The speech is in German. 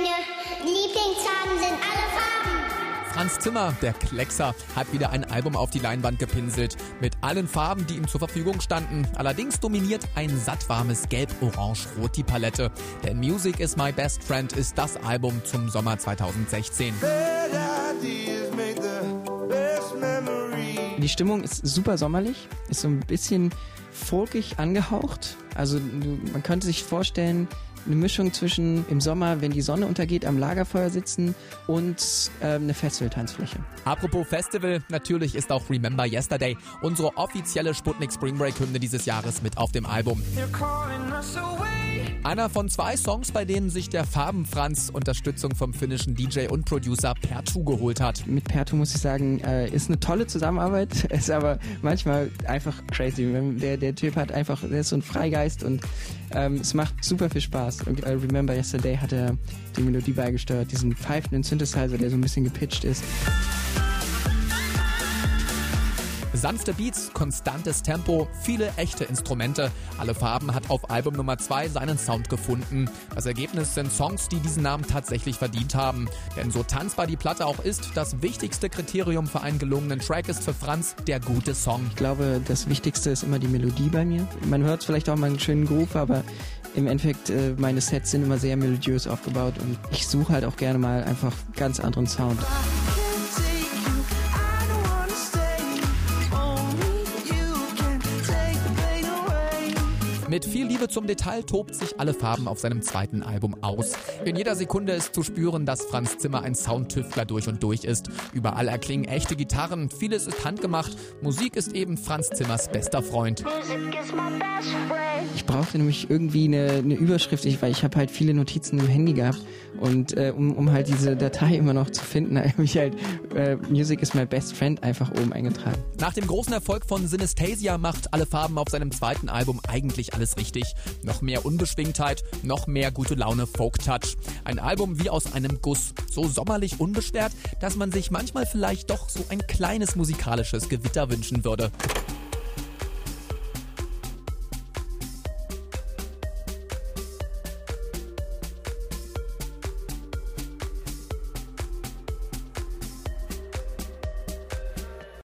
Meine Lieblingsfarben sind alle Farben. Franz Zimmer, der Kleckser, hat wieder ein Album auf die Leinwand gepinselt. Mit allen Farben, die ihm zur Verfügung standen. Allerdings dominiert ein sattwarmes Gelb-Orange-Rot die Palette. Denn Music is My Best Friend ist das Album zum Sommer 2016. Die Stimmung ist super sommerlich, ist so ein bisschen folkig angehaucht. Also man könnte sich vorstellen, eine Mischung zwischen im Sommer, wenn die Sonne untergeht, am Lagerfeuer sitzen und äh, eine Festival-Tanzfläche. Apropos Festival, natürlich ist auch Remember Yesterday unsere offizielle Sputnik Spring Break Hymne dieses Jahres mit auf dem Album. Einer von zwei Songs, bei denen sich der Farbenfranz Unterstützung vom finnischen DJ und Producer Pertu geholt hat. Mit Pertu muss ich sagen, äh, ist eine tolle Zusammenarbeit, ist aber manchmal einfach crazy. Der, der Typ hat einfach, der ist so ein Freigeist und ähm, es macht super viel Spaß. Und, äh, Remember Yesterday hat er die Melodie beigesteuert, diesen pfeifenden Synthesizer, der so ein bisschen gepitcht ist. Sanfte Beats, konstantes Tempo, viele echte Instrumente. Alle Farben hat auf Album Nummer 2 seinen Sound gefunden. Das Ergebnis sind Songs, die diesen Namen tatsächlich verdient haben. Denn so tanzbar die Platte auch ist, das wichtigste Kriterium für einen gelungenen Track ist für Franz der gute Song. Ich glaube, das Wichtigste ist immer die Melodie bei mir. Man hört vielleicht auch mal einen schönen Groove, aber im Endeffekt, äh, meine Sets sind immer sehr melodiös aufgebaut und ich suche halt auch gerne mal einfach ganz anderen Sound. Mit viel Liebe zum Detail tobt sich alle Farben auf seinem zweiten Album aus. In jeder Sekunde ist zu spüren, dass Franz Zimmer ein Soundtüftler durch und durch ist. Überall erklingen echte Gitarren, vieles ist handgemacht. Musik ist eben Franz Zimmers bester Freund. Ich brauchte nämlich irgendwie eine, eine Überschrift, ich, weil ich habe halt viele Notizen im Handy gehabt und äh, um, um halt diese Datei immer noch zu finden, habe ich halt äh, Music is my best friend einfach oben eingetragen. Nach dem großen Erfolg von Synesthesia macht alle Farben auf seinem zweiten Album eigentlich alles richtig. Noch mehr Unbeschwingtheit, noch mehr gute Laune Folk-Touch. Ein Album wie aus einem Guss. So sommerlich unbeschwert, dass man sich manchmal vielleicht doch so ein kleines musikalisches Gewitter wünschen würde.